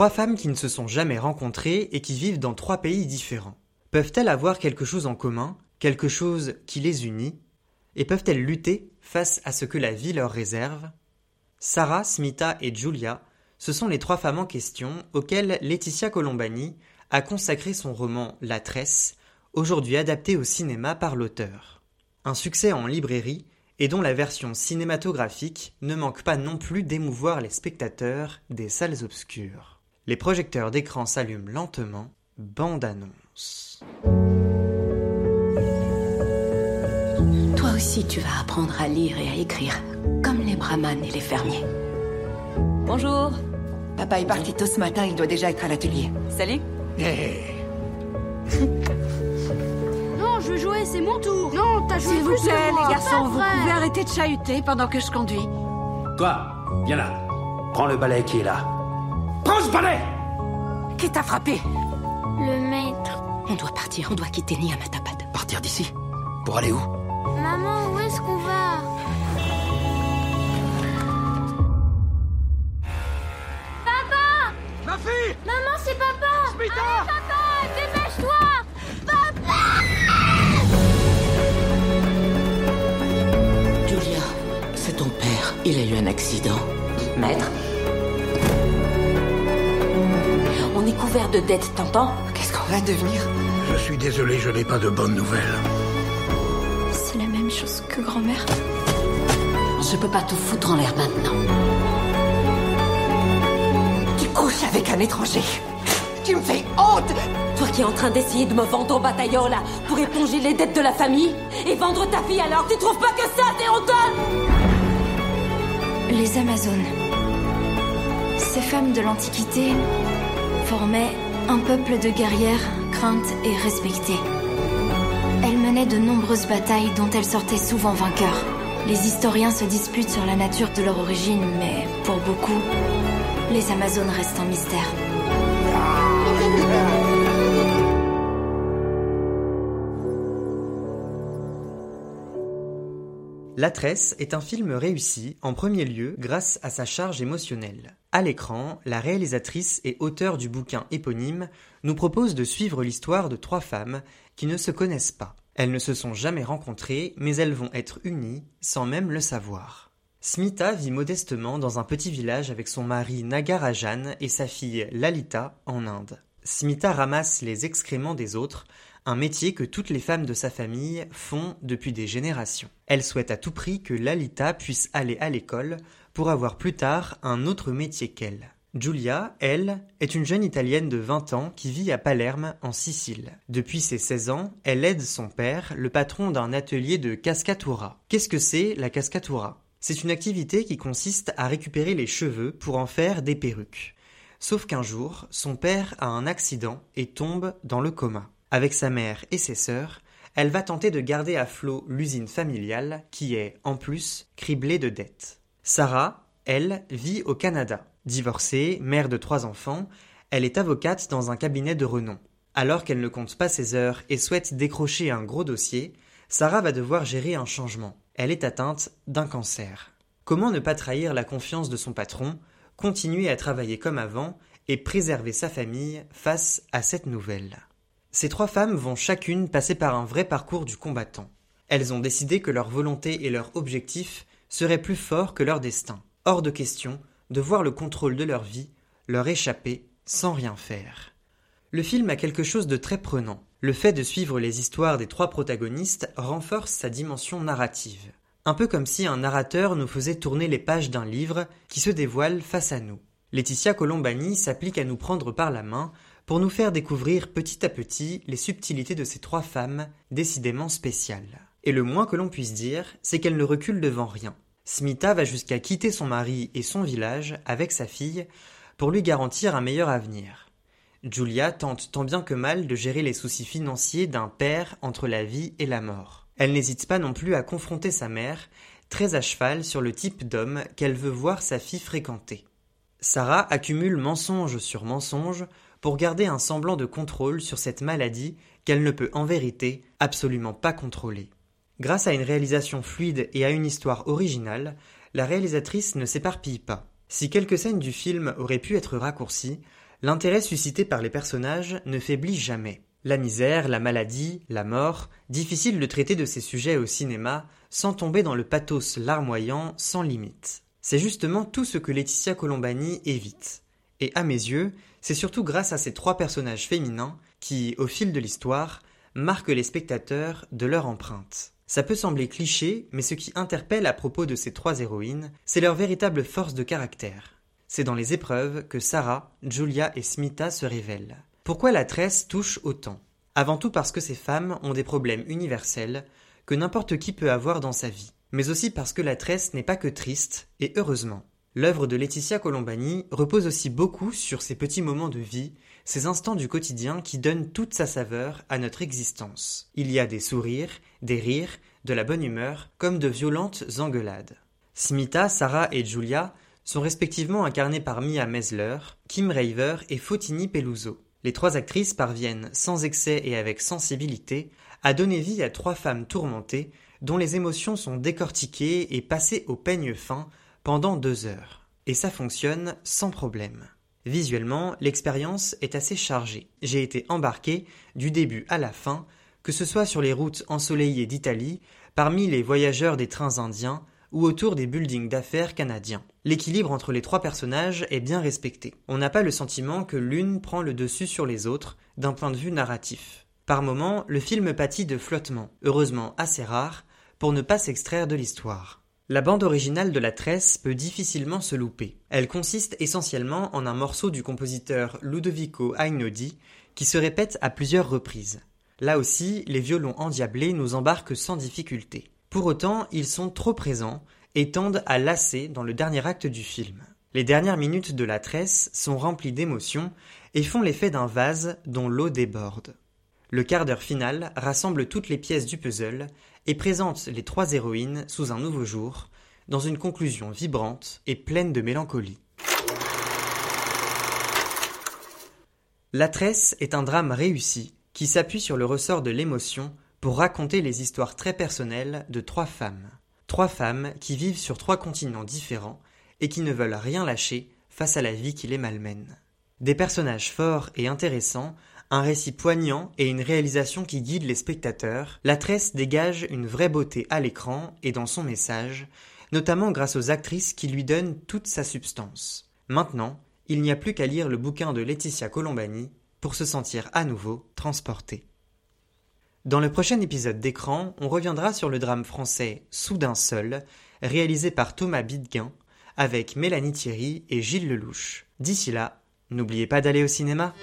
Trois femmes qui ne se sont jamais rencontrées et qui vivent dans trois pays différents. Peuvent-elles avoir quelque chose en commun, quelque chose qui les unit? Et peuvent-elles lutter face à ce que la vie leur réserve? Sarah, Smita et Julia, ce sont les trois femmes en question auxquelles Laetitia Colombani a consacré son roman La Tresse, aujourd'hui adapté au cinéma par l'auteur. Un succès en librairie et dont la version cinématographique ne manque pas non plus d'émouvoir les spectateurs des salles obscures. Les projecteurs d'écran s'allument lentement, bande annonce. Toi aussi tu vas apprendre à lire et à écrire, comme les brahmanes et les fermiers. Bonjour. Papa est parti tôt ce matin, il doit déjà être à l'atelier. Salut. Non, je veux jouer, c'est mon tour. Non, t'as joué S'il vous plus que plaît, les garçons, Pas vous vrai. pouvez arrêter de chahuter pendant que je conduis. Toi, viens là. Prends le balai qui est là. Prends ce balai Qui t'a frappé Le maître. On doit partir, on doit quitter Niamatabad. Partir d'ici Pour aller où Maman, où est-ce qu'on va Papa Ma fille Maman, c'est papa Smita Allez, papa, dépêche-toi Julia, c'est ton père. Il a eu un accident. Maître est couvert de dettes, t'entends Qu'est-ce qu'on va devenir Je suis désolé, je n'ai pas de bonnes nouvelles. C'est la même chose que grand-mère. Je peux pas tout foutre en l'air maintenant. Tu couches avec un étranger. Tu me fais honte Toi qui es en train d'essayer de me vendre au bataillon là pour éponger les dettes de la famille et vendre ta fille alors, tu trouves pas que ça c'est honteux Les Amazones. Ces femmes de l'Antiquité formaient un peuple de guerrières craintes et respectées. Elles menaient de nombreuses batailles dont elles sortaient souvent vainqueurs. Les historiens se disputent sur la nature de leur origine, mais pour beaucoup, les Amazones restent un mystère. La Tresse est un film réussi, en premier lieu, grâce à sa charge émotionnelle. À l'écran, la réalisatrice et auteure du bouquin éponyme nous propose de suivre l'histoire de trois femmes qui ne se connaissent pas. Elles ne se sont jamais rencontrées, mais elles vont être unies sans même le savoir. Smita vit modestement dans un petit village avec son mari Nagarajan et sa fille Lalita en Inde. Smita ramasse les excréments des autres, un métier que toutes les femmes de sa famille font depuis des générations. Elle souhaite à tout prix que Lalita puisse aller à l'école pour avoir plus tard un autre métier qu'elle. Giulia, elle, est une jeune Italienne de 20 ans qui vit à Palerme, en Sicile. Depuis ses 16 ans, elle aide son père, le patron d'un atelier de cascatura. Qu'est-ce que c'est la cascatura? C'est une activité qui consiste à récupérer les cheveux pour en faire des perruques. Sauf qu'un jour, son père a un accident et tombe dans le coma. Avec sa mère et ses sœurs, elle va tenter de garder à flot l'usine familiale qui est, en plus, criblée de dettes. Sarah, elle, vit au Canada. Divorcée, mère de trois enfants, elle est avocate dans un cabinet de renom. Alors qu'elle ne compte pas ses heures et souhaite décrocher un gros dossier, Sarah va devoir gérer un changement. Elle est atteinte d'un cancer. Comment ne pas trahir la confiance de son patron, continuer à travailler comme avant et préserver sa famille face à cette nouvelle? Ces trois femmes vont chacune passer par un vrai parcours du combattant. Elles ont décidé que leur volonté et leur objectif seraient plus forts que leur destin. Hors de question de voir le contrôle de leur vie leur échapper sans rien faire. Le film a quelque chose de très prenant. Le fait de suivre les histoires des trois protagonistes renforce sa dimension narrative. Un peu comme si un narrateur nous faisait tourner les pages d'un livre qui se dévoile face à nous. Laetitia Colombani s'applique à nous prendre par la main pour nous faire découvrir petit à petit les subtilités de ces trois femmes décidément spéciales. Et le moins que l'on puisse dire, c'est qu'elle ne recule devant rien. Smita va jusqu'à quitter son mari et son village avec sa fille pour lui garantir un meilleur avenir. Julia tente tant bien que mal de gérer les soucis financiers d'un père entre la vie et la mort. Elle n'hésite pas non plus à confronter sa mère, très à cheval sur le type d'homme qu'elle veut voir sa fille fréquenter. Sarah accumule mensonge sur mensonge pour garder un semblant de contrôle sur cette maladie qu'elle ne peut en vérité absolument pas contrôler. Grâce à une réalisation fluide et à une histoire originale, la réalisatrice ne s'éparpille pas. Si quelques scènes du film auraient pu être raccourcies, L'intérêt suscité par les personnages ne faiblit jamais. La misère, la maladie, la mort, difficile de traiter de ces sujets au cinéma sans tomber dans le pathos larmoyant sans limite. C'est justement tout ce que Laetitia Colombani évite. Et à mes yeux, c'est surtout grâce à ces trois personnages féminins qui, au fil de l'histoire, marquent les spectateurs de leur empreinte. Ça peut sembler cliché, mais ce qui interpelle à propos de ces trois héroïnes, c'est leur véritable force de caractère. C'est dans les épreuves que Sarah, Julia et Smita se révèlent. Pourquoi la tresse touche autant? Avant tout parce que ces femmes ont des problèmes universels que n'importe qui peut avoir dans sa vie, mais aussi parce que la tresse n'est pas que triste, et heureusement. L'œuvre de Laetitia Colombani repose aussi beaucoup sur ces petits moments de vie, ces instants du quotidien qui donnent toute sa saveur à notre existence. Il y a des sourires, des rires, de la bonne humeur, comme de violentes engueulades. Smita, Sarah et Julia sont respectivement incarnées par Mia Mesler, Kim Raver et Fotini Peluso. Les trois actrices parviennent, sans excès et avec sensibilité, à donner vie à trois femmes tourmentées, dont les émotions sont décortiquées et passées au peigne fin pendant deux heures. Et ça fonctionne sans problème. Visuellement, l'expérience est assez chargée. J'ai été embarqué du début à la fin, que ce soit sur les routes ensoleillées d'Italie, parmi les voyageurs des trains indiens ou autour des buildings d'affaires canadiens. L'équilibre entre les trois personnages est bien respecté. On n'a pas le sentiment que l'une prend le dessus sur les autres d'un point de vue narratif. Par moments, le film pâtit de flottements, heureusement assez rares, pour ne pas s'extraire de l'histoire. La bande originale de La Tresse peut difficilement se louper. Elle consiste essentiellement en un morceau du compositeur Ludovico Einaudi qui se répète à plusieurs reprises. Là aussi, les violons endiablés nous embarquent sans difficulté. Pour autant, ils sont trop présents et tendent à lasser dans le dernier acte du film. Les dernières minutes de La Tresse sont remplies d'émotions et font l'effet d'un vase dont l'eau déborde. Le quart d'heure final rassemble toutes les pièces du puzzle et présente les trois héroïnes sous un nouveau jour, dans une conclusion vibrante et pleine de mélancolie. La tresse est un drame réussi qui s'appuie sur le ressort de l'émotion pour raconter les histoires très personnelles de trois femmes. Trois femmes qui vivent sur trois continents différents et qui ne veulent rien lâcher face à la vie qui les malmène. Des personnages forts et intéressants un récit poignant et une réalisation qui guide les spectateurs, la tresse dégage une vraie beauté à l'écran et dans son message, notamment grâce aux actrices qui lui donnent toute sa substance. Maintenant, il n'y a plus qu'à lire le bouquin de Laetitia Colombani pour se sentir à nouveau transporté. Dans le prochain épisode d'écran, on reviendra sur le drame français Soudain seul, réalisé par Thomas Bidguin, avec Mélanie Thierry et Gilles Lelouch. D'ici là, n'oubliez pas d'aller au cinéma.